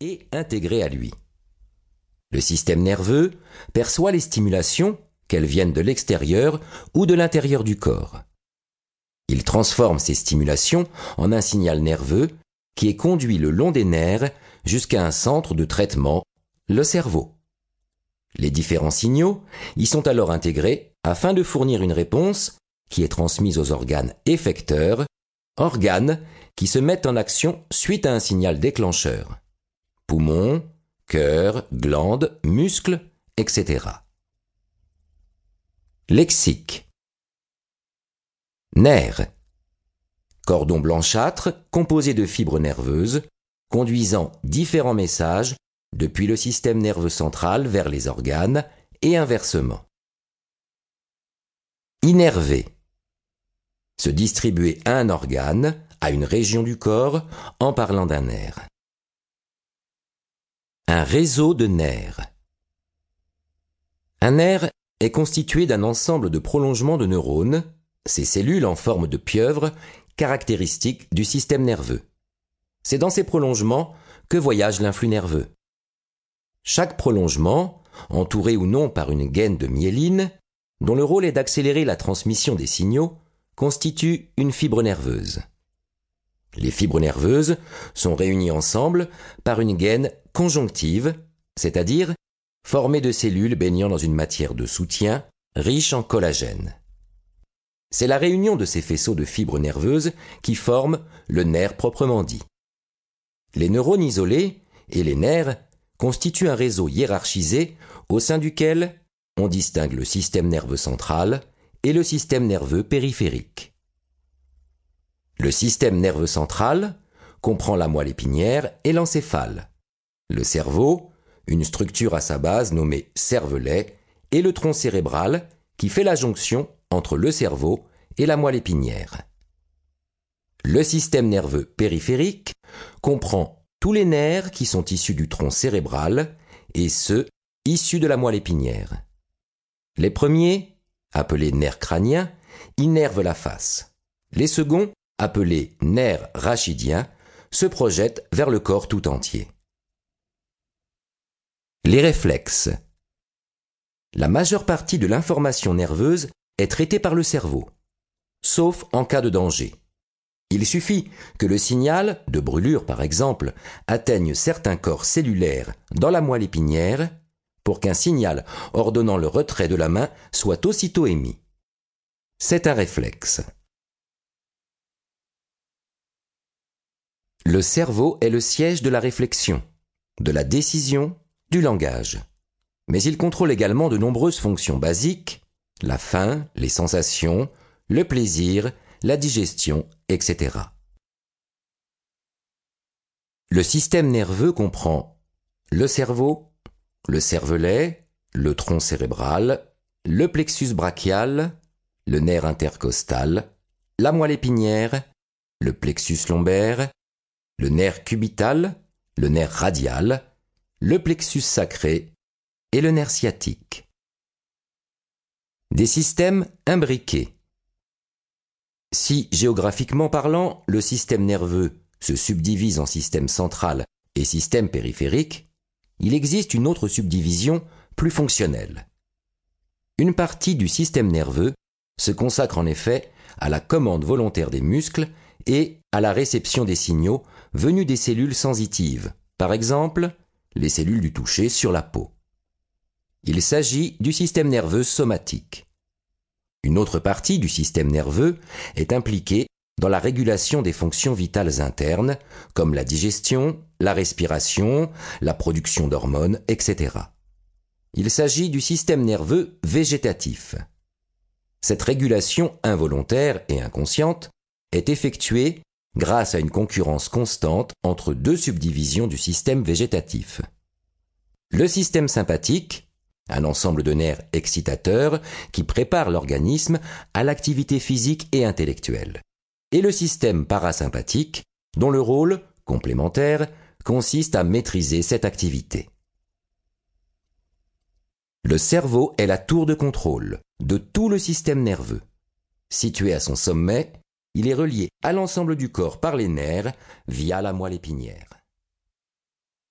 est intégré à lui. Le système nerveux perçoit les stimulations, qu'elles viennent de l'extérieur ou de l'intérieur du corps. Il transforme ces stimulations en un signal nerveux qui est conduit le long des nerfs jusqu'à un centre de traitement, le cerveau. Les différents signaux y sont alors intégrés afin de fournir une réponse qui est transmise aux organes effecteurs, organes qui se mettent en action suite à un signal déclencheur. Poumons, cœur, glandes, muscles, etc. Lexique. Nerfs. Cordon blanchâtre composé de fibres nerveuses conduisant différents messages depuis le système nerveux central vers les organes et inversement. Innervé. Se distribuer à un organe, à une région du corps, en parlant d'un nerf. Un réseau de nerfs. Un nerf est constitué d'un ensemble de prolongements de neurones, ces cellules en forme de pieuvre caractéristiques du système nerveux. C'est dans ces prolongements que voyage l'influx nerveux. Chaque prolongement, entouré ou non par une gaine de myéline, dont le rôle est d'accélérer la transmission des signaux, constitue une fibre nerveuse. Les fibres nerveuses sont réunies ensemble par une gaine conjonctive, c'est-à-dire formée de cellules baignant dans une matière de soutien riche en collagène. C'est la réunion de ces faisceaux de fibres nerveuses qui forment le nerf proprement dit. Les neurones isolés et les nerfs constituent un réseau hiérarchisé au sein duquel on distingue le système nerveux central et le système nerveux périphérique. Le système nerveux central comprend la moelle épinière et l'encéphale, le cerveau, une structure à sa base nommée cervelet, et le tronc cérébral qui fait la jonction entre le cerveau et la moelle épinière. Le système nerveux périphérique comprend tous les nerfs qui sont issus du tronc cérébral et ceux issus de la moelle épinière. Les premiers, appelés nerfs crâniens, innervent la face. Les seconds, appelés nerfs rachidiens, se projettent vers le corps tout entier. Les réflexes. La majeure partie de l'information nerveuse est traitée par le cerveau, sauf en cas de danger. Il suffit que le signal, de brûlure par exemple, atteigne certains corps cellulaires dans la moelle épinière pour qu'un signal ordonnant le retrait de la main soit aussitôt émis. C'est un réflexe. Le cerveau est le siège de la réflexion, de la décision, du langage. Mais il contrôle également de nombreuses fonctions basiques, la faim, les sensations, le plaisir, la digestion, etc. Le système nerveux comprend le cerveau, le cervelet, le tronc cérébral, le plexus brachial, le nerf intercostal, la moelle épinière, le plexus lombaire, le nerf cubital, le nerf radial, le plexus sacré et le nerf sciatique. Des systèmes imbriqués. Si, géographiquement parlant, le système nerveux se subdivise en système central et système périphérique, il existe une autre subdivision plus fonctionnelle. Une partie du système nerveux se consacre en effet à la commande volontaire des muscles et à la réception des signaux venus des cellules sensitives, par exemple les cellules du toucher sur la peau. Il s'agit du système nerveux somatique. Une autre partie du système nerveux est impliquée dans la régulation des fonctions vitales internes, comme la digestion, la respiration, la production d'hormones, etc. Il s'agit du système nerveux végétatif. Cette régulation involontaire et inconsciente est effectuée grâce à une concurrence constante entre deux subdivisions du système végétatif. Le système sympathique, un ensemble de nerfs excitateurs qui préparent l'organisme à l'activité physique et intellectuelle, et le système parasympathique, dont le rôle, complémentaire, consiste à maîtriser cette activité. Le cerveau est la tour de contrôle de tout le système nerveux. Situé à son sommet, il est relié à l'ensemble du corps par les nerfs via la moelle épinière.